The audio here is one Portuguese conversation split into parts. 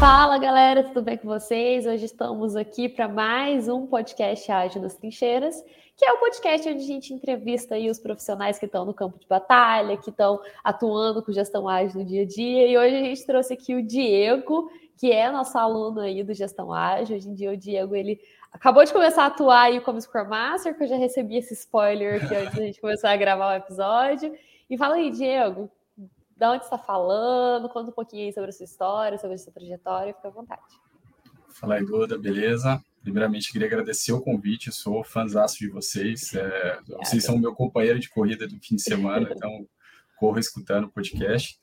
Fala galera, tudo bem com vocês? Hoje estamos aqui para mais um podcast Ágil nas Trincheiras, que é o podcast onde a gente entrevista aí os profissionais que estão no campo de batalha, que estão atuando com gestão ágil no dia a dia. E hoje a gente trouxe aqui o Diego, que é nosso aluno aí do Gestão Ágil. Hoje em dia o Diego ele acabou de começar a atuar aí como Scrum Master, que eu já recebi esse spoiler aqui antes da gente começar a gravar o episódio. E fala aí, Diego, da onde está falando, conta um pouquinho aí sobre a sua história, sobre a sua trajetória, fica à vontade. Fala aí, Duda, beleza? Primeiramente, queria agradecer o convite, sou fãzaço de vocês. É, vocês são meu companheiro de corrida do fim de semana, então corro escutando o podcast.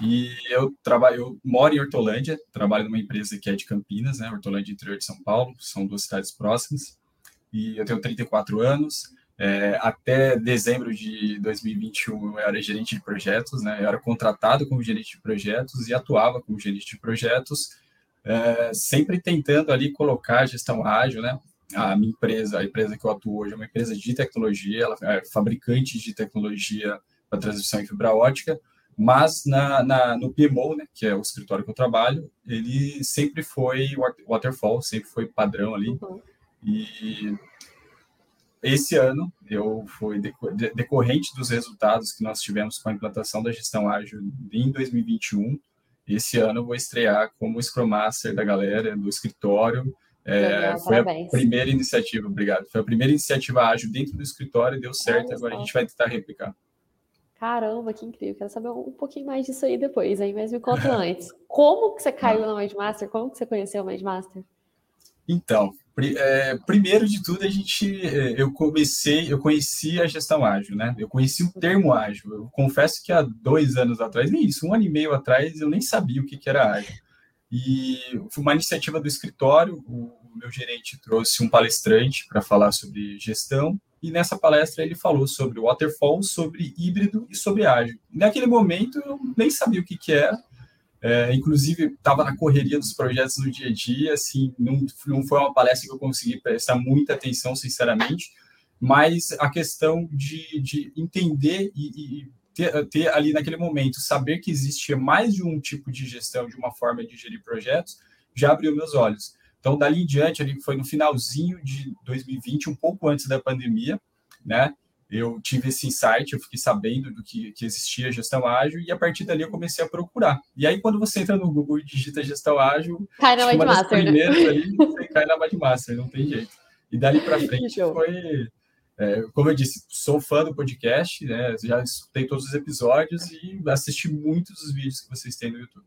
E eu trabalho, eu moro em Hortolândia, trabalho numa empresa que é de Campinas, né? Hortolândia, interior de São Paulo, são duas cidades próximas. E eu tenho 34 anos, é, até dezembro de 2021 eu era gerente de projetos, né? Eu era contratado como gerente de projetos e atuava como gerente de projetos, é, sempre tentando ali colocar a gestão ágil, né? A minha empresa, a empresa que eu atuo hoje é uma empresa de tecnologia, ela é fabricante de tecnologia para transmissão em fibra ótica, mas na, na, no PMO, né, que é o escritório que eu trabalho, ele sempre foi waterfall, sempre foi padrão ali. Uhum. E esse ano, eu fui decorrente dos resultados que nós tivemos com a implantação da gestão ágil em 2021. Esse ano eu vou estrear como Scrum Master da galera do escritório. É, foi parabéns. a primeira iniciativa, obrigado. Foi a primeira iniciativa ágil dentro do escritório e deu certo. agora a gente vai tentar replicar. Caramba, que incrível. Quero saber um pouquinho mais disso aí depois, hein? Mas me conta antes. Como que você caiu no Mindmaster? Como que você conheceu o Mindmaster? Então, é, primeiro de tudo, a gente, é, eu comecei, eu conheci a gestão ágil, né? Eu conheci o termo ágil. Eu confesso que há dois anos atrás, nem isso, um ano e meio atrás, eu nem sabia o que, que era ágil. E foi uma iniciativa do escritório. O meu gerente trouxe um palestrante para falar sobre gestão. E nessa palestra ele falou sobre waterfall, sobre híbrido e sobre ágil. Naquele momento eu nem sabia o que, que era é, inclusive, estava na correria dos projetos no dia a dia, assim, não, não foi uma palestra que eu consegui prestar muita atenção, sinceramente, mas a questão de, de entender e, e ter, ter, ali naquele momento, saber que existia mais de um tipo de gestão, de uma forma de gerir projetos, já abriu meus olhos. Então, dali em diante, ali foi no finalzinho de 2020, um pouco antes da pandemia, né? Eu tive esse insight, eu fiquei sabendo do que, que existia gestão ágil e a partir dali eu comecei a procurar. E aí quando você entra no Google e digita gestão ágil, cai na Mindmaster, né? ali, você cai na Mindmaster, não tem jeito. E dali para frente foi, é, como eu disse, sou fã do podcast, né? Já escutei todos os episódios e assisti muitos dos vídeos que vocês têm no YouTube.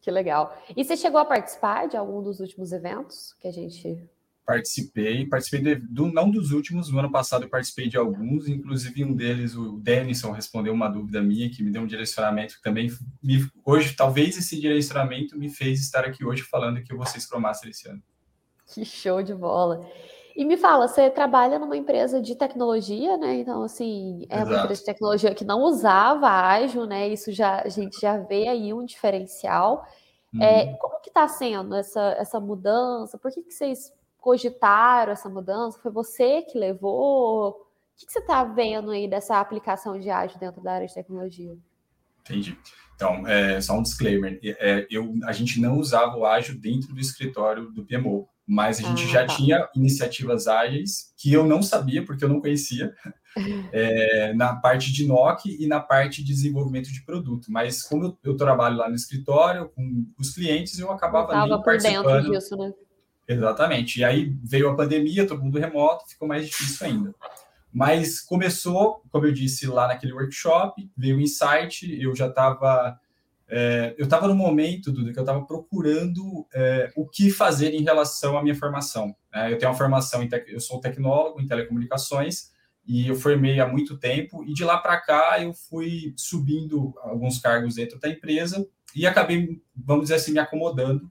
Que legal. E você chegou a participar de algum dos últimos eventos que a gente participei, participei de, do, não dos últimos, no ano passado eu participei de alguns, inclusive um deles, o Denison, respondeu uma dúvida minha, que me deu um direcionamento que também, me, hoje, talvez esse direcionamento me fez estar aqui hoje falando que eu vou ser Scrum Master esse ano. Que show de bola! E me fala, você trabalha numa empresa de tecnologia, né? Então, assim, é Exato. uma empresa de tecnologia que não usava ágil, né? Isso já a gente já vê aí um diferencial. É, uhum. É, como que está sendo essa, essa mudança? Por que, que vocês cogitaram essa mudança? Foi você que levou? O que, que você está vendo aí dessa aplicação de ágil dentro da área de tecnologia? Entendi. Então, é, só um disclaimer: é, eu, a gente não usava o ágil dentro do escritório do PMO, mas a gente ah, já tá. tinha iniciativas ágeis que eu não sabia, porque eu não conhecia, é, na parte de NOC e na parte de desenvolvimento de produto. Mas como eu, eu trabalho lá no escritório com os clientes, eu acabava ali participando. por dentro disso, né? Exatamente. E aí veio a pandemia, todo mundo remoto, ficou mais difícil ainda. Mas começou, como eu disse lá naquele workshop, veio o insight, eu já estava. É, eu estava no momento, Duda, que eu estava procurando é, o que fazer em relação à minha formação. Né? Eu tenho uma formação, em eu sou tecnólogo em telecomunicações, e eu formei há muito tempo, e de lá para cá eu fui subindo alguns cargos dentro da empresa e acabei, vamos dizer assim, me acomodando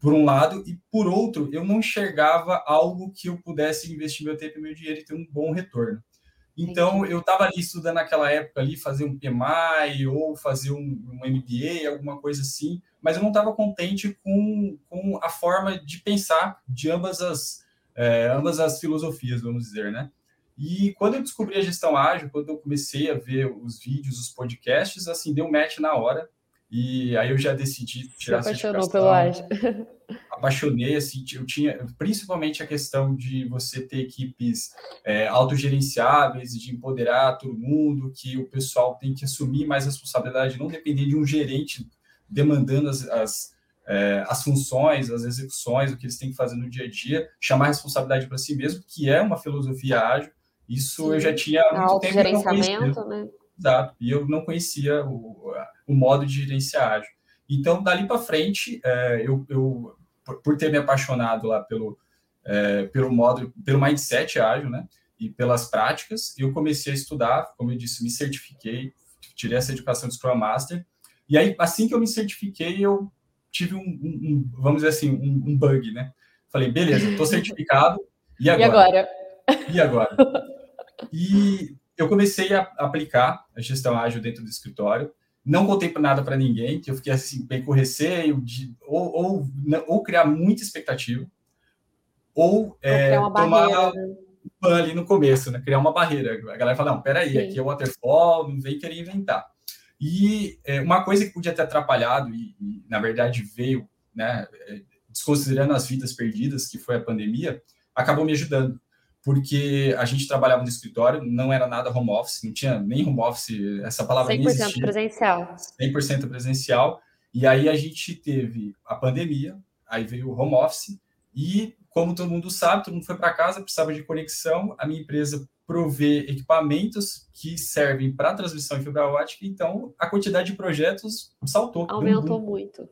por um lado, e por outro, eu não enxergava algo que eu pudesse investir meu tempo e meu dinheiro e ter um bom retorno. Então, eu estava ali estudando naquela época ali, fazer um PMI ou fazer um, um MBA, alguma coisa assim, mas eu não estava contente com, com a forma de pensar de ambas as, é, ambas as filosofias, vamos dizer, né? E quando eu descobri a gestão ágil, quando eu comecei a ver os vídeos, os podcasts, assim, deu match na hora E aí eu já decidi tirar Se apaixonou pelo ágil. Apaixonei, assim, eu tinha principalmente a questão de você ter equipes é, autogerenciáveis, de empoderar todo mundo, que o pessoal tem que assumir mais responsabilidade, não depender de um gerente demandando as, as, é, as funções, as execuções, o que eles têm que fazer no dia a dia, chamar a responsabilidade para si mesmo, que é uma filosofia ágil. Isso Sim. eu já tinha há muito tempo. Gerenciamento, né? Exato. E eu não conhecia o, o modo de gerenciar ágil. Então, dali para frente, é, eu, eu, por ter me apaixonado lá pelo, é, pelo modo, pelo mindset ágil, né? E pelas práticas, eu comecei a estudar, como eu disse, me certifiquei, tirei essa educação de Scrum Master. E aí, assim que eu me certifiquei, eu tive um, um, um vamos dizer assim, um, um, bug, né? Falei, beleza, estou certificado, e agora? E agora? E agora? E eu comecei a aplicar a gestão ágil dentro do escritório. Não contei para nada para ninguém, que eu fiquei assim, bem com receio de ou, ou, ou criar muita expectativa, ou é, tomar barreira, né? um ali no começo, né? Criar uma barreira. A galera fala, não, peraí, Sim. aqui é waterfall, não vem querer inventar. E é, uma coisa que podia ter atrapalhado, e, e na verdade veio, né, é, desconsiderando as vidas perdidas, que foi a pandemia, acabou me ajudando porque a gente trabalhava no escritório, não era nada home office, não tinha nem home office, essa palavra 100% nem existia. 100% presencial. 100% presencial. E aí a gente teve a pandemia, aí veio o home office, e como todo mundo sabe, todo mundo foi para casa, precisava de conexão, a minha empresa provê equipamentos que servem para transmissão em fibra ótica, então a quantidade de projetos saltou. Aumentou muito.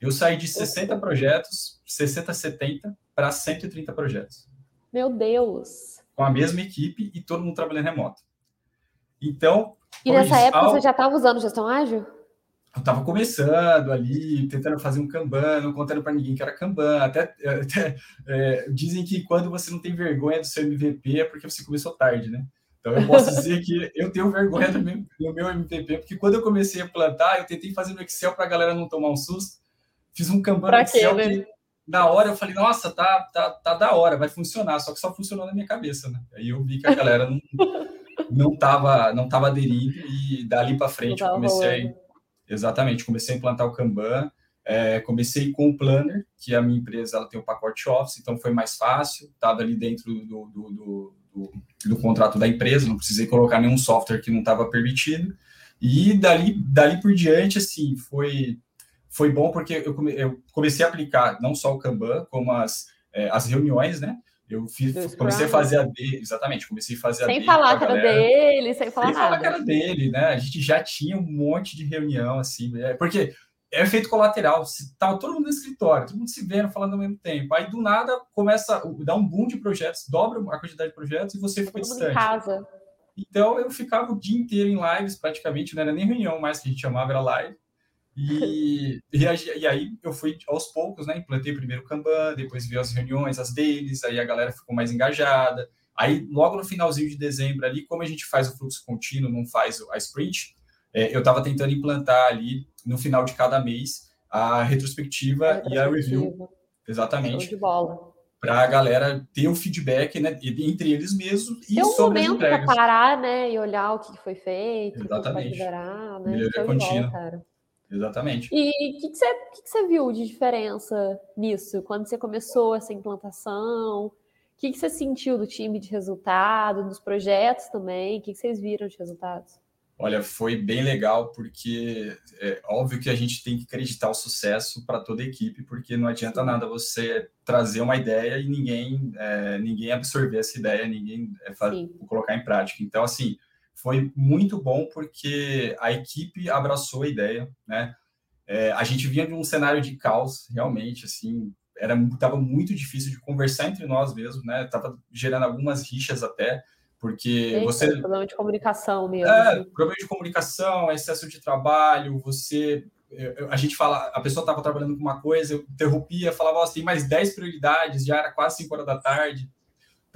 Eu saí de 60 projetos, 60, 70, para 130 projetos. Meu Deus! Com a mesma equipe e todo mundo trabalhando remoto. Então. E nessa época você já estava usando gestão ágil? Eu estava começando ali, tentando fazer um Kanban, não contando para ninguém que era Kanban. Até, até é, dizem que quando você não tem vergonha do seu MVP é porque você começou tarde, né? Então eu posso dizer que eu tenho vergonha do meu, do meu MVP, porque quando eu comecei a plantar, eu tentei fazer no Excel para a galera não tomar um susto. Fiz um Kanban no Excel quê, né? que na hora eu falei, nossa, tá, tá, tá da hora, vai funcionar, só que só funcionou na minha cabeça, né? Aí eu vi que a galera não, não, tava, não tava aderindo e dali para frente eu comecei, exatamente, comecei a implantar o Kanban, é, comecei com o Planner, que a minha empresa ela tem o pacote Office, então foi mais fácil, estava ali dentro do, do, do, do, do contrato da empresa, não precisei colocar nenhum software que não estava permitido, e dali, dali por diante, assim, foi foi bom porque eu, come, eu comecei a aplicar não só o Kanban, como as, é, as reuniões, né? Eu fiz, comecei a fazer a dele, exatamente, comecei a fazer sem a dele. Falar que era dele, sem falar sem nada. falar que era dele, né? A gente já tinha um monte de reunião, assim, é, porque é efeito colateral, tava todo mundo no escritório, todo mundo se vendo, falando ao mesmo tempo. Aí, do nada, começa, dá um boom de projetos, dobra a quantidade de projetos e você fica distante. Em casa. Então, eu ficava o dia inteiro em lives, praticamente, não era nem reunião mais que a gente chamava, era live. E, e, e, aí eu fui aos poucos, né? Implantei primeiro o Kanban, depois vi as reuniões, as deles, aí a galera ficou mais engajada. Aí, logo no finalzinho de dezembro ali, como a gente faz o fluxo contínuo, não faz a sprint, é, eu estava tentando implantar ali, no final de cada mês, a retrospectiva, a retrospectiva. e a review. Exatamente. de bola. Para a galera ter o feedback né, entre eles mesmos e Tem um sobre momento para parar, né? E olhar o que foi feito, Exatamente. o que melhorar, né? Melhoria contínua. cara. Exatamente. E o que, que, você, que, que você viu de diferença nisso? Quando você começou essa implantação? O que, que você sentiu do time de resultado, dos projetos também? O que, que vocês viram de resultados? Olha, foi bem legal, porque é óbvio que a gente tem que acreditar o sucesso para toda a equipe, porque não adianta nada você trazer uma ideia e ninguém, é, ninguém absorver essa ideia, ninguém é, colocar em prática. Então, assim, foi muito bom porque a equipe abraçou a ideia, né? É, a gente vinha de um cenário de caos, realmente, assim, era estava muito difícil de conversar entre nós mesmo, né? Tava gerando algumas rixas até, porque Eita, você problema de comunicação mesmo. É, assim. problema de comunicação, excesso de trabalho, você a gente fala, a pessoa estava trabalhando com uma coisa, eu interrompia, falava, assim, tem mais 10 prioridades, já era quase 5 horas da tarde.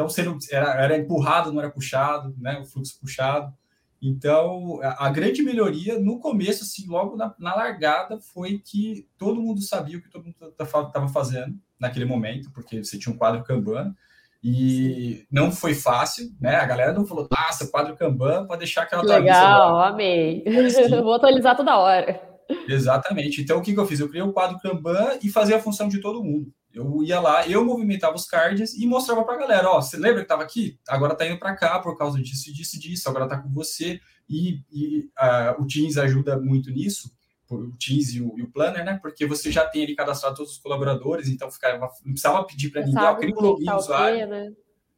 Então, você não, era, era empurrado, não era puxado, né? O fluxo puxado. Então, a, a grande melhoria no começo, assim, logo na, na, largada, foi que todo mundo sabia o que todo mundo estava fazendo naquele momento, porque você tinha um quadro Kanban, e não foi fácil, né? A galera não falou, nossa, quadro Kanban, pode deixar aquela Legal, amei. Assim, Vou atualizar toda hora. Exatamente. Então, o que, que eu fiz? Eu criei o um quadro Kanban e fazia a função de todo mundo. Eu ia lá, eu movimentava os cards e mostrava para a galera: ó, você lembra que estava aqui? Agora está indo para cá por causa disso, disso, disso. Agora está com você. E, e o Teams ajuda muito nisso, o Teams e o, e o, Planner, né? Porque você já tem ali cadastrado todos os colaboradores, então ficava, não precisava pedir para ninguém, ó, cria um login usuário. Né?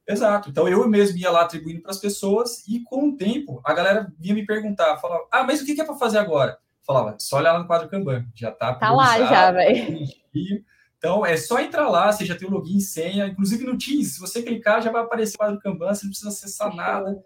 Exato. Então eu mesmo ia lá atribuindo para as pessoas e com o tempo a galera vinha me perguntar, falava: "Ah, mas o que é para fazer agora?" Falava: "Só olhar lá no quadro Kanban, já tá Tá lá já, velho. Então é só entrar lá, você já tem o login e senha, inclusive no Teams, se você clicar já vai aparecer o quadro Kanban, você não precisa acessar nada.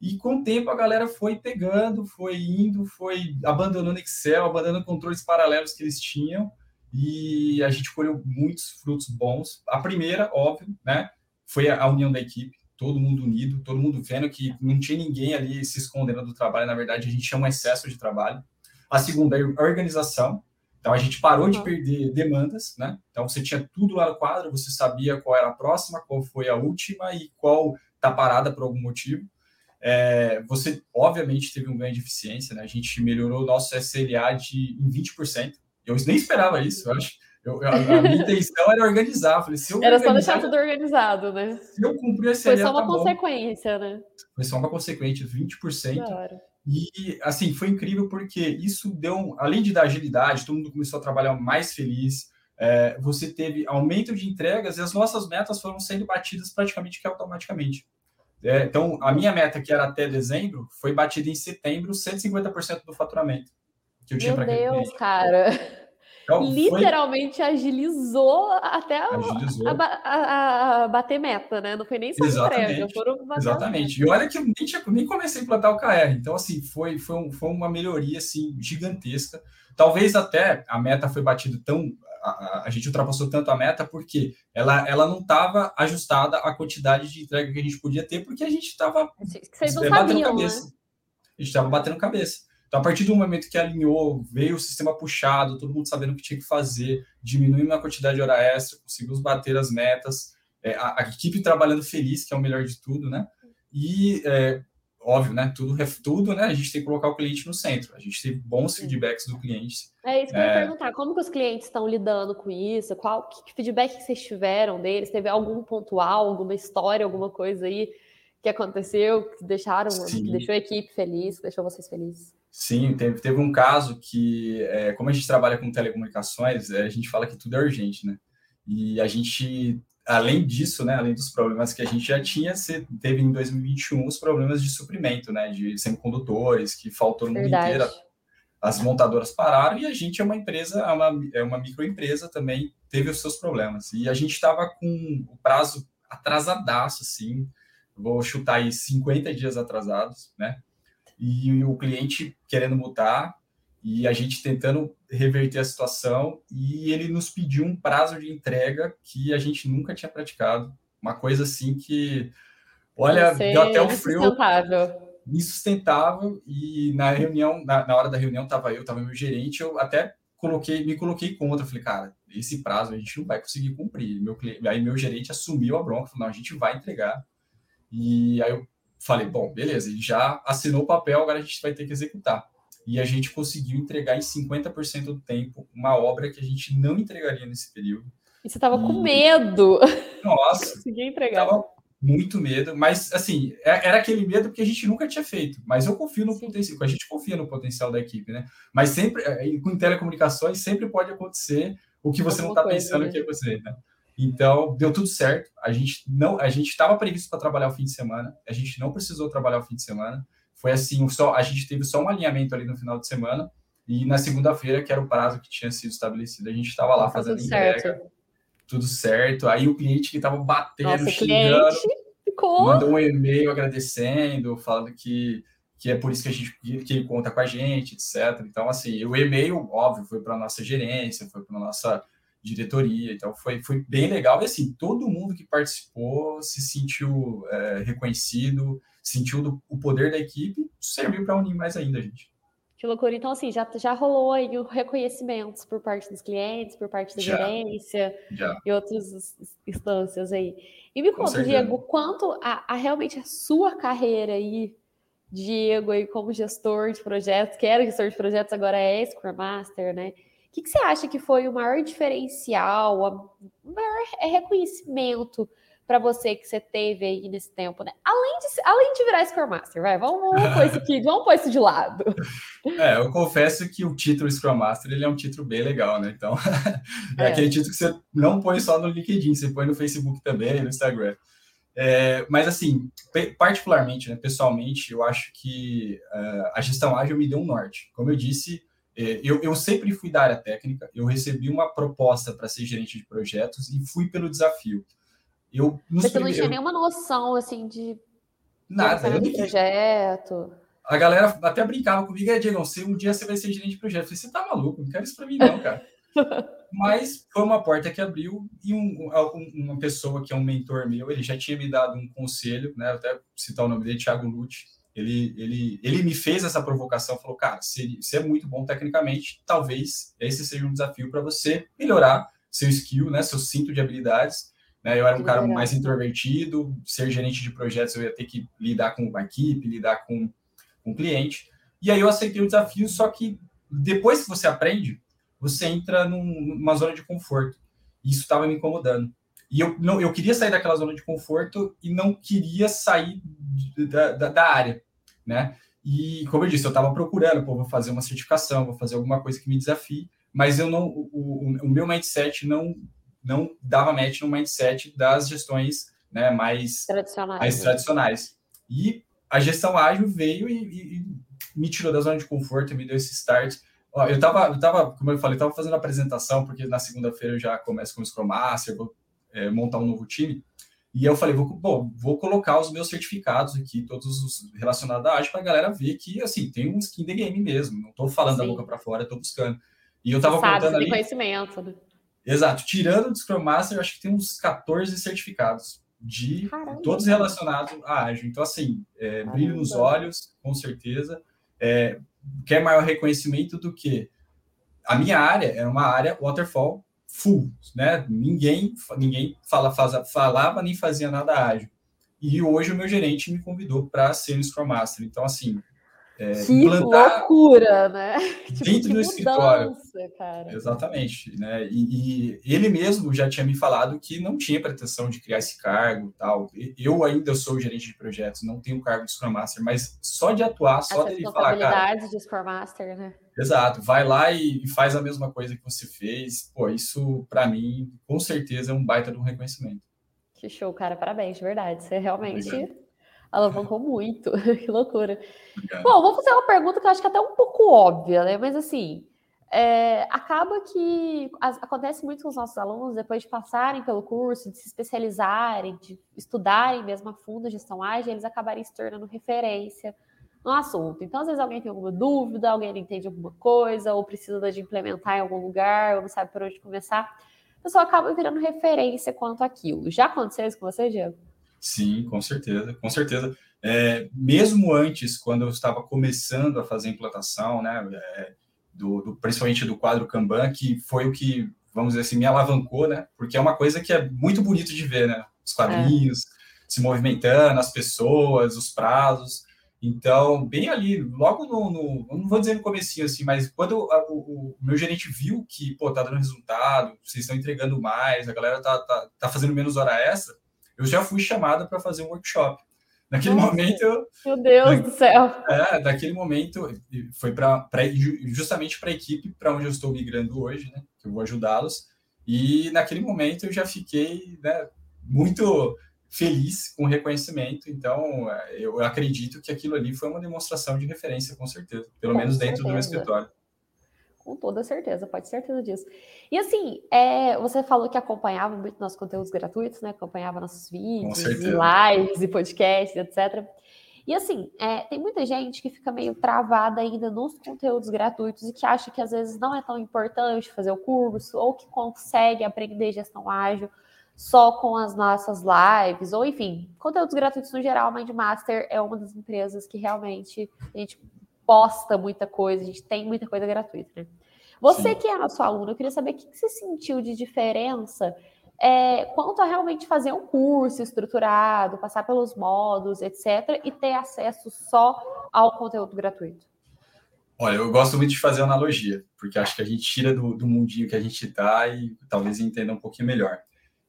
E com o tempo a galera foi pegando, foi indo, foi abandonando Excel, abandonando controles paralelos que eles tinham, e a gente colheu muitos frutos bons. A primeira, óbvio, né, foi a união da equipe, todo mundo unido, todo mundo vendo que não tinha ninguém ali se escondendo do trabalho, na verdade a gente tinha um excesso de trabalho. A segunda, a organização, então a gente parou de perder demandas, né? Então você tinha tudo lá no quadro, você sabia qual era a próxima, qual foi a última e qual está parada por algum motivo. É, você obviamente teve um ganho de eficiência, né? A gente melhorou o nosso SLA de em 20%. Eu nem esperava isso, eu acho. Eu, a, a, minha intenção era organizar. Falei, se eu era só deixar tudo organizado, né? Se eu cumprir esse Foi só uma tá consequência, bom. né? Foi só uma consequência, 20%. Claro. E, assim, foi incrível porque isso deu, além de dar agilidade, todo mundo começou a trabalhar mais feliz. É, você teve aumento de entregas e as nossas metas foram sendo batidas praticamente que automaticamente. É, então, a minha meta, que era até dezembro, foi batida em setembro, 150% do faturamento que eu tinha para Meu Deus, cara. Então, Literalmente foi... agilizou até a, agilizou. A, a, a, bater meta, né? Não foi nem só entrega, foram Exatamente. E olha que eu nem, tinha, nem comecei a implantar o KR. Então, assim, foi, foi, um, foi uma melhoria assim, gigantesca. Talvez até a meta foi batida tão. A, a, gente ultrapassou tanto a meta porque ela, ela não estava ajustada à quantidade de entrega que a gente podia ter, porque a gente estava batendo cabeça. Né? A gente estava batendo cabeça. Então, a partir do momento que alinhou, veio o sistema puxado, todo mundo sabendo o que tinha que fazer, diminuindo a quantidade de hora extra, conseguimos bater as metas, é, a, a, equipe trabalhando feliz, que é o melhor de tudo, né? E, é, óbvio, né? Tudo, tudo, né? A gente tem que colocar o cliente no centro. A gente tem bons feedbacks do cliente. É isso que eu ia é. perguntar. Como que os clientes estão lidando com isso? Qual que feedback que vocês tiveram deles? Teve algum pontual, alguma história, alguma coisa aí que aconteceu, que deixaram, que deixou a equipe feliz, que deixou vocês felizes? Sim, teve, teve um caso que, é, como a gente trabalha com telecomunicações, é, a gente fala que tudo é urgente, né? E a gente, além disso, né, além dos problemas que a gente já tinha, teve em 2021 os problemas de suprimento, né, de semicondutores, que faltou no mundo inteiro. As montadoras pararam e a gente é uma empresa, é uma, é uma microempresa também, teve os seus problemas. E a gente estava com o prazo atrasadaço, assim, vou chutar aí 50 dias atrasados, né? E o cliente querendo mudar e a gente tentando reverter a situação e ele nos pediu um prazo de entrega que a gente nunca tinha praticado. Uma coisa assim que, olha, deu até o frio. Insustentável. Insustentável. E na reunião, na, na hora da reunião, estava eu, estava meu gerente, eu até coloquei, me coloquei contra. Falei, cara, esse prazo a gente não vai conseguir cumprir. Meu, aí meu gerente assumiu a bronca, falou, não, a gente vai entregar. E aí eu falei, bom, beleza, ele já assinou o papel, agora a gente vai ter que executar. E a gente conseguiu entregar em 50% do tempo uma obra que a gente não entregaria nesse período. E você estava e... com medo. Nossa. Consegui entregar. Tava muito medo, mas assim, é, era aquele medo porque a gente nunca tinha feito. Mas eu confio no Sim. potencial, a gente confia no potencial da equipe, né? Mas sempre, é, com telecomunicações, sempre pode acontecer o que você Alguma não está pensando né? que é você, né? Então, deu tudo certo. A gente não, a gente estava previsto para trabalhar o fim de semana. A gente não precisou trabalhar o fim de semana. Foi assim, só a gente teve só um alinhamento ali no final de semana e na segunda-feira, que era o prazo que tinha sido estabelecido, a gente estava lá fazendo tudo entrega. Certo. Tudo certo. Aí o cliente que estava batendo, Nossa, xingando, ficou... mandou um e-mail agradecendo, falando que que é por isso que a gente que ele conta com a gente, etc. Então, assim, o e-mail, óbvio, foi para nossa gerência, foi para nossa diretoria. Então foi, foi bem legal. E assim, todo mundo que participou se sentiu é, reconhecido, sentiu do, o poder da equipe, serviu para unir mais ainda, gente. Que loucura. Então, assim, já, já rolou aí o reconhecimento por parte dos clientes, por parte da já, gerência já. e outras instâncias aí. E me conta, Diego, quanto a, a, realmente a sua carreira aí Diego aí como gestor de projetos, que era gestor de projetos, agora é Scrum Master, né? O que, que você acha que foi o maior diferencial, o maior reconhecimento para você que você teve aí nesse tempo, né? Além de, além de virar Scrum Master, vai, vamos, vamos pôr isso aqui, vamos pôr isso de lado. É, eu confesso que o título Scrum Master, ele é um título bem legal, né? Então, é, é aquele título que você não põe só no LinkedIn, você põe no Facebook também, no Instagram. É, mas, assim, particularmente, né, pessoalmente, eu acho que uh, a gestão ágil me deu um norte. Como eu disse, eu, eu, sempre fui da área técnica, eu recebi uma proposta para ser gerente de projetos e fui pelo desafio. Eu, Você primeiros... não tinha nenhuma noção, assim, de... Nada. Eu de projeto. A galera até brincava comigo, é, Diego, um dia você vai ser gerente de projeto. Eu falei, você tá maluco? Não quero isso para mim não, cara. Mas foi uma porta que abriu e um, uma pessoa que é um mentor meu, ele já tinha me dado um conselho, né? Até citar o nome dele, Thiago Lute. Ele, ele, ele me fez essa provocação, falou, cara, você é muito bom tecnicamente, talvez esse seja um desafio para você melhorar seu skill, né? Seu cinto de habilidades. Né? Eu era um cara mais introvertido, ser gerente de projetos eu ia ter que lidar com uma equipe, lidar com um cliente. E aí eu aceitei o desafio, só que depois que você aprende, você entra num, numa zona de conforto. E isso estava me incomodando. E eu, não, eu queria sair daquela zona de conforto e não queria sair da, da, da área, né? E, como eu disse, eu estava procurando, pô, vou fazer uma certificação, vou fazer alguma coisa que me desafie, mas eu não, o, o, o meu mindset não, não dava match no mindset das gestões né, mais tradicionais. mais tradicionais. E a gestão ágil veio e, e, e me tirou da zona de conforto, me deu esse start. Ó, eu tava, eu tava, como eu falei, eu tava fazendo a apresentação, porque na segunda-feira eu já começo com o Scrum Master, vou é, montar um novo time. E eu falei, vou, bom, vou colocar os meus certificados aqui, todos os relacionados à arte, para a galera ver que, assim, tem um skin the game mesmo. Não estou falando Sim. da boca para fora, estou buscando. E eu estava contando ali... conhecimento. Né? Exato. Tirando do Scrum Master, eu acho que tem uns 14 certificados de Caramba. todos relacionados à ágil. Então, assim, é, brilho nos olhos, com certeza. É, quer maior reconhecimento do que a minha área é uma área waterfall full, né? Ninguém ninguém fala, faz, falava nem fazia nada ágil. E hoje o meu gerente me convidou para ser um Scrum Master. Então assim, é, que loucura, né? Tipo, dentro do escritório. Cara. Exatamente, né? E, e, ele mesmo já tinha me falado que não tinha pretensão de criar esse cargo, tal. Eu ainda sou gerente de projetos, não tenho cargo de Scrum Master, mas só de atuar, só dele falar, cara. de Scrum Master, né? Exato, vai lá e, e faz a mesma coisa que você fez. Pô, isso para mim, com certeza, é um baita de um reconhecimento. Que show, cara, parabéns, de verdade. Você realmente Obrigado Alavancou muito, que loucura. Obrigado. Bom, vou fazer uma pergunta que eu acho que é até um pouco óbvia, né? Mas assim, é, acaba que as, acontece muito com os nossos alunos, depois de passarem pelo curso, de se especializarem, de estudarem mesmo a fundo gestão ágil, eles acabarem se tornando referência no assunto. Então, às vezes alguém tem alguma dúvida, alguém não entende alguma coisa, ou precisa de implementar em algum lugar, ou não sabe por onde começar. A pessoa acaba virando referência quanto àquilo. Já aconteceu isso com você, Diego? Sim, com certeza, com certeza. É, mesmo antes, quando eu estava começando a fazer a implantação, né, é, do, do, principalmente do quadro Kanban, que foi o que, vamos dizer assim, me alavancou, né, porque é uma coisa que é muito bonito de ver, né, os quadrinhos é. se movimentando, as pessoas, os prazos. Então, bem ali, logo no, no não vou dizer no comecinho assim, mas quando a, o, o, meu gerente viu que, pô, tá dando resultado, vocês estão entregando mais, a galera tá, tá, tá fazendo menos hora extra, eu já fui chamada para fazer um workshop. Naquele Nossa, momento. Meu Deus do céu! É, naquele momento foi para justamente para a equipe para onde eu estou migrando hoje, né? Que eu vou ajudá-los. E naquele momento eu já fiquei né, muito feliz com o reconhecimento. Então, eu acredito que aquilo ali foi uma demonstração de referência, com certeza, pelo com menos certeza. dentro do meu escritório. Com toda certeza, pode ter certeza disso. E assim, é, você falou que acompanhava muito nossos conteúdos gratuitos, né? Acompanhava nossos vídeos, e lives e podcasts, etc. E assim, é, tem muita gente que fica meio travada ainda nos conteúdos gratuitos e que acha que às vezes não é tão importante fazer o curso, ou que consegue aprender gestão ágil só com as nossas lives, ou enfim, conteúdos gratuitos no geral. A Mindmaster é uma das empresas que realmente a gente posta muita coisa, a gente tem muita coisa gratuita, né? Você Sim. que é nosso aluno, eu queria saber o que você sentiu de diferença é, quanto a realmente fazer um curso estruturado, passar pelos modos, etc., e ter acesso só ao conteúdo gratuito? Olha, eu gosto muito de fazer analogia, porque acho que a gente tira do, do mundinho que a gente está e talvez entenda um pouquinho melhor.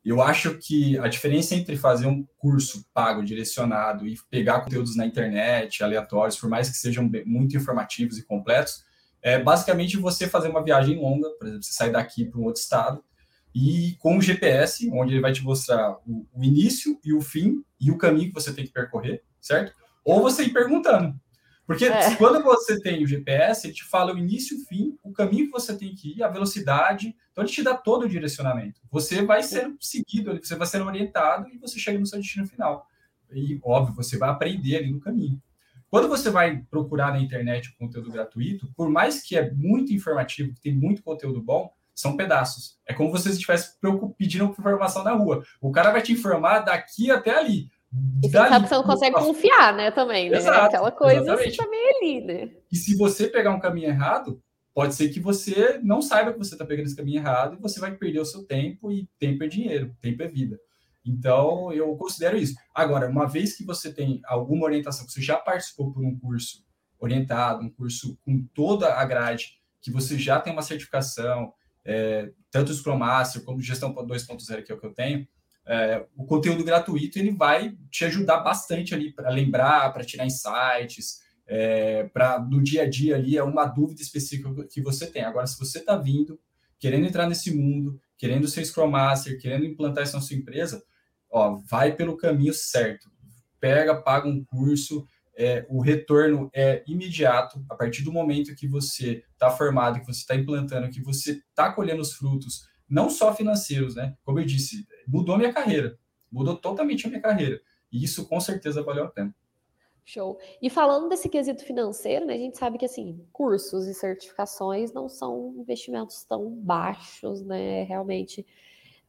Eu acho que a diferença entre fazer um curso pago, direcionado e pegar conteúdos na internet, aleatórios, por mais que sejam muito informativos e completos, é basicamente você fazer uma viagem longa, por exemplo, você sair daqui para um outro estado, e com o GPS, onde ele vai te mostrar o, o, início e o fim e o caminho que você tem que percorrer, certo? Ou você ir perguntando. Porque é. quando você tem o GPS, ele te fala o início e o fim, o caminho que você tem que ir, a velocidade, então ele te dá todo o direcionamento. Você vai ser seguido, você vai ser orientado e você chega no seu destino final. E, óbvio, você vai aprender ali no caminho. Quando você vai procurar na internet o conteúdo gratuito, por mais que é muito informativo, que tem muito conteúdo bom, são pedaços. É como se você estivesse pedindo informação na rua. O cara vai te informar daqui até ali. E você sabe que você não consegue confiar, né, também, né? Exato, Aquela coisa exatamente. você tá meio ali, né? E se você pegar um caminho errado, pode ser que você não saiba que você está pegando esse caminho errado e você vai perder o seu tempo, e tempo é dinheiro, tempo é vida. Então, eu considero isso. Agora, uma vez que você tem alguma orientação, que você já participou por um curso orientado, um curso com toda a grade, que você já tem uma certificação, é, tanto o Scrum Master como Gestão 2.0, que é o que eu tenho, é, o conteúdo gratuito ele vai te ajudar bastante ali para lembrar, para tirar insights, é, para no dia a dia ali é uma dúvida específica que você tem. Agora, se você está vindo, querendo entrar nesse mundo, querendo ser Scrum Master, querendo implantar isso na sua empresa, ó, vai pelo caminho certo. Pega, paga um curso, é, o retorno é imediato a partir do momento que você está formado, que você está implantando, que você está colhendo os frutos, não só financeiros, né? Como eu disse, mudou minha carreira, mudou totalmente a minha carreira. E isso com certeza valeu a pena. Show. E falando desse quesito financeiro, né, a gente sabe que assim, cursos e certificações não são investimentos tão baixos, né? Realmente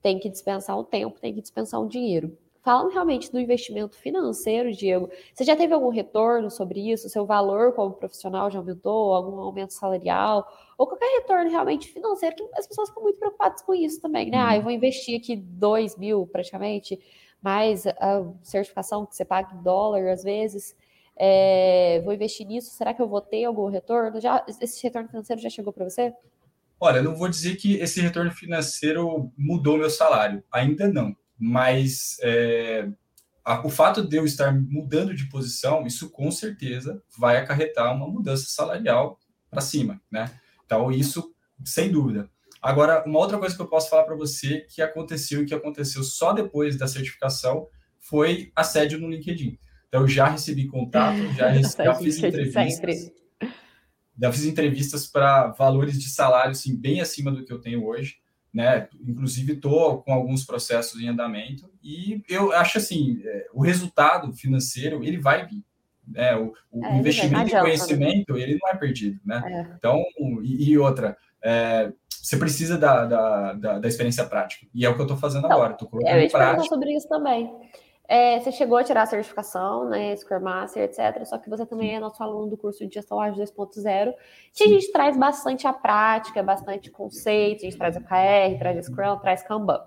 tem que dispensar o tempo, tem que dispensar o dinheiro. Falando realmente do investimento financeiro, Diego, você já teve algum retorno sobre isso? Seu valor como profissional já aumentou? Algum aumento salarial? Ou qualquer retorno realmente financeiro, que as pessoas ficam muito preocupadas com isso também, né? Uhum. Ah, eu vou investir aqui 2 mil praticamente, mais a certificação que você paga em dólar às vezes. É, vou investir nisso, será que eu vou ter algum retorno? Já, esse retorno financeiro já chegou para você? Olha, não vou dizer que esse retorno financeiro mudou meu salário, ainda não. Mas é, a, o fato de eu estar mudando de posição, isso com certeza vai acarretar uma mudança salarial para cima, né? Então, isso sem dúvida. Agora, uma outra coisa que eu posso falar para você que aconteceu e que aconteceu só depois da certificação foi assédio no LinkedIn. Então, eu já recebi contato, já, já fiz entrevistas já fiz entrevistas para valores de salário assim, bem acima do que eu tenho hoje, né? Inclusive estou com alguns processos em andamento e eu acho assim, é, o resultado financeiro ele vai vir. Né? O, o é, investimento em né? conhecimento ele não é perdido, né? É. Então e, e outra, é, você precisa da, da, da, da, experiência prática e é o que eu estou fazendo então, agora. Estou colocando eu prática. sobre isso também. É, você chegou a tirar a certificação, né, Scrum Master, etc. Só que você também é nosso aluno do curso de Gestão Ágil 2.0, que a gente traz bastante a prática, bastante conceito, a gente traz a KR, traz a Scrum, traz Kanban.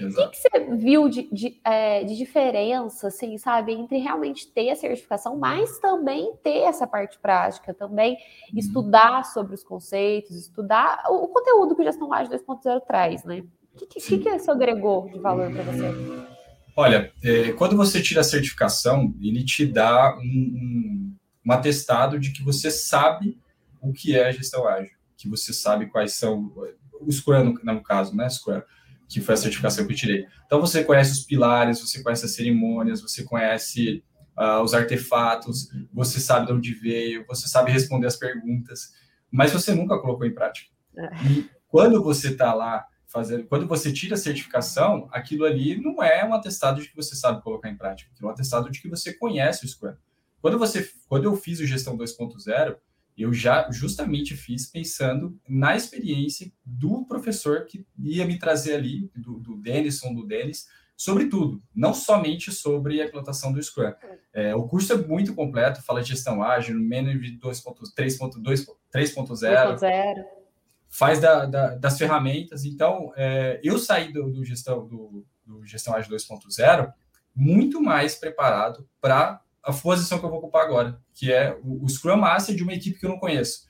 O que, que, você viu de, de, é, de, diferença, assim, sabe, entre realmente ter a certificação, mas também ter essa parte prática, também uhum. estudar sobre os conceitos, estudar o, o conteúdo que o Gestão Ágil 2.0 traz, né? O que, que, que isso agregou de valor para você? Olha, é, quando você tira a certificação, ele te dá um, um, um, atestado de que você sabe o que é a gestão ágil, que você sabe quais são, o Scrum, no, no caso, né, Scrum, que foi a certificação que eu tirei. Então, você conhece os pilares, você conhece as cerimônias, você conhece uh, os artefatos, você sabe de onde veio, você sabe responder as perguntas, mas você nunca colocou em prática. É. E quando você está lá fazer. Quando você tira a certificação, aquilo ali não é um atestado de que você sabe colocar em prática, é um atestado de que você conhece o Scrum. Quando você, quando eu fiz o gestão 2.0, eu já justamente fiz pensando na experiência do professor que ia me trazer ali, do, do Denison, do Denis, sobre tudo, não somente sobre a implantação do Scrum. É, o curso é muito completo, fala de gestão ágil, 2.3.2, 3.0 faz da, da, das ferramentas. Então, é, eu saí do, do gestão do, do Gestão Ágil 2.0 muito mais preparado para a posição que eu vou ocupar agora, que é o, o Scrum Master de uma equipe que eu não conheço.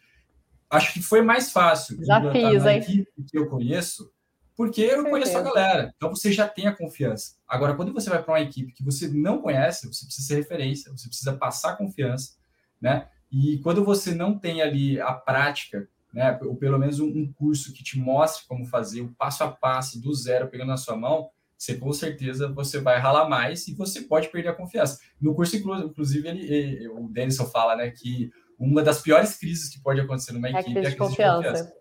Acho que foi mais fácil Desafios, na equipe que eu conheço, porque eu conheço a galera. Então você já tem a confiança. Agora, quando você vai para uma equipe que você não conhece, você precisa ser referência, você precisa passar confiança, né? E quando você não tem ali a prática, né, ou pelo menos um curso que te mostre como fazer o passo a passo do zero pegando na sua mão, você com certeza você vai ralar mais e você pode perder a confiança. No curso, inclusive, ele, ele o Denison fala né, que uma das piores crises que pode acontecer numa é equipe é a crise de confiança. De confiança.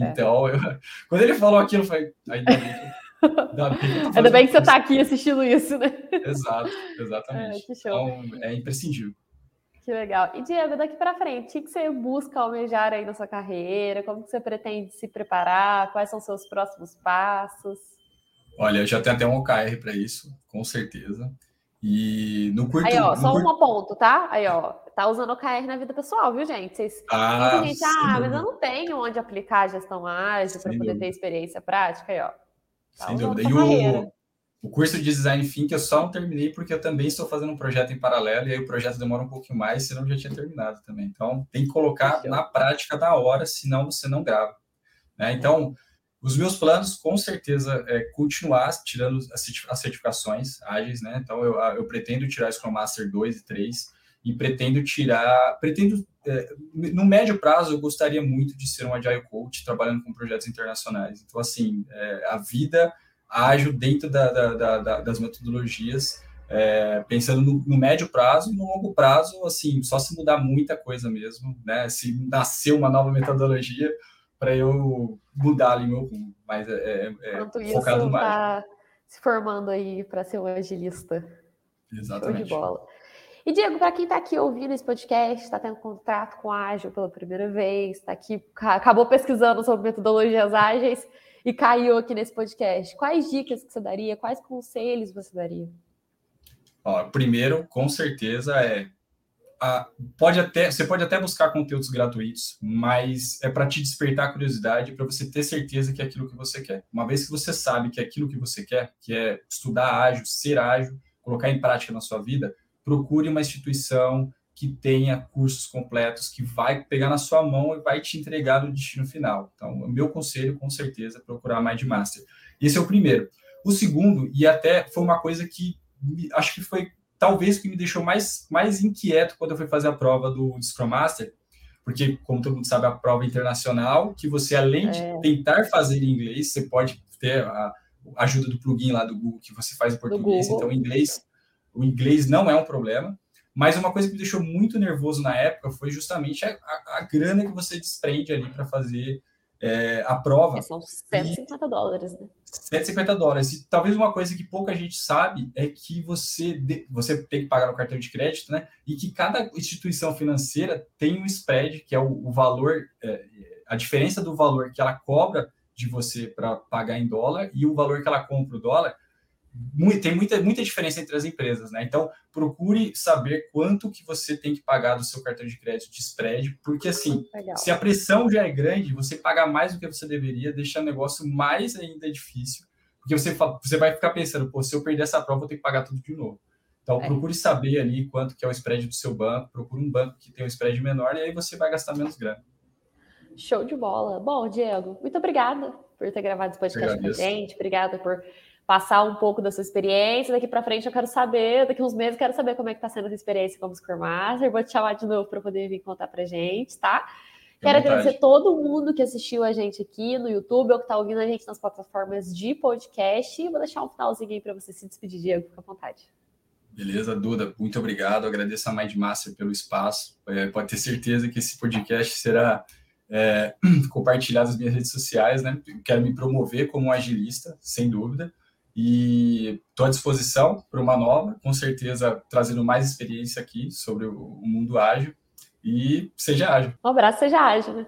É. Então, eu, quando ele falou aquilo, eu falei, ainda bem ainda bem que, ainda bem que você está aqui assistindo isso, né? Exato, exatamente. É, então, é imprescindível. Que legal. E Diego, daqui para frente, o que você busca almejar aí na sua carreira? Como que você pretende se preparar? Quais são os seus próximos passos? Olha, eu já tenho até um OKR para isso, com certeza. E no curto. Aí, ó, só curto... um ponto, tá? Aí, ó, tá usando OKR na vida pessoal, viu, gente? Vocês. Ah, gente, ah, mas eu não tenho onde aplicar a gestão ágil para poder ter experiência prática, aí, ó. Tá sem dúvida. E o, o curso de design thinking eu só não terminei porque eu também estou fazendo um projeto em paralelo e aí o projeto demora um pouquinho mais, senão eu já tinha terminado também. Então, tem que colocar na prática da hora, senão você não grava. Né? Então, os meus planos, com certeza, é continuar tirando as certificações ágeis, né? Então, eu, eu pretendo tirar Scrum Master 2 e 3 e pretendo tirar, pretendo, é, no médio prazo, eu gostaria muito de ser um Agile Coach, trabalhando com projetos internacionais. Então, assim, é, a vida ágil dentro da, da, da, das metodologias, é, pensando no, no, médio prazo e no longo prazo, assim, só se mudar muita coisa mesmo, né? Se nascer uma nova metodologia, para eu mudar ali meu rumo. Mas é, é, é focado isso, mais. Tá se formando aí para ser um agilista. Exatamente. Show de bola. E Diego, para quem está aqui ouvindo esse podcast, está tendo contato com a Ágil pela primeira vez, está aqui, acabou pesquisando sobre metodologias ágeis e caiu aqui nesse podcast, quais dicas que você daria, quais conselhos você daria? Ó, primeiro, com certeza, é a, pode até, você pode até buscar conteúdos gratuitos, mas é para te despertar a curiosidade, para você ter certeza que é aquilo que você quer. Uma vez que você sabe que é aquilo que você quer, que é estudar ágil, ser ágil, colocar em prática na sua vida, procure uma instituição que tenha cursos completos, que vai pegar na sua mão e vai te entregar no destino final. Então, o meu conselho, com certeza, é procurar Mind Master. Esse é o primeiro. O segundo, e até foi uma coisa que acho que foi talvez o que me deixou mais, mais inquieto quando eu fui fazer a prova do Scrum Master, porque, como todo mundo sabe, a prova internacional, que você, além de é. tentar fazer em inglês, você pode ter a ajuda do plugin lá do Google, que você faz em português, então o inglês, o inglês não é um problema, mas uma coisa que me deixou muito nervoso na época foi justamente a, a, a grana que você desprende ali para fazer é, a prova. É, são 150 e, dólares, né? 150 dólares. E talvez uma coisa que pouca gente sabe é que você, você tem que pagar no cartão de crédito, né? E que cada instituição financeira tem um spread, que é o, o valor, é, a diferença do valor que ela cobra de você para pagar em dólar e o valor que ela compra o dólar tem muita, muita diferença entre as empresas, né? Então, procure saber quanto que você tem que pagar do seu cartão de crédito de spread, porque assim, Legal. se a pressão já é grande, você paga mais do que você deveria, deixa o negócio mais ainda difícil, porque você, você vai ficar pensando, pô, se eu perder essa prova, eu vou ter que pagar tudo de novo. Então, é. procure saber ali quanto que é o spread do seu banco, procure um banco que tem um spread menor e aí você vai gastar menos grana. Show de bola. Bom, Diego, muito obrigada por ter gravado esse podcast com a gente. Obrigada por passar um pouco da sua experiência. Daqui para frente eu quero saber, daqui uns meses eu quero saber como é que está sendo essa experiência como Scrum Master. Vou te chamar de novo para poder vir contar para gente, tá? Quero agradecer todo mundo que assistiu a gente aqui no YouTube ou que está ouvindo a gente nas plataformas de podcast. Vou deixar um finalzinho aí para você se despedir, Diego, fica à vontade. Beleza, Duda, muito obrigado. Agradeço a Mindmaster pelo espaço. É, pode ter certeza que esse podcast será é, compartilhado nas minhas redes sociais, né? Quero me promover como um agilista, sem dúvida e estou à disposição para uma nova, com certeza trazendo mais experiência aqui sobre o mundo ágil e seja ágil. Um abraço, seja ágil. Né?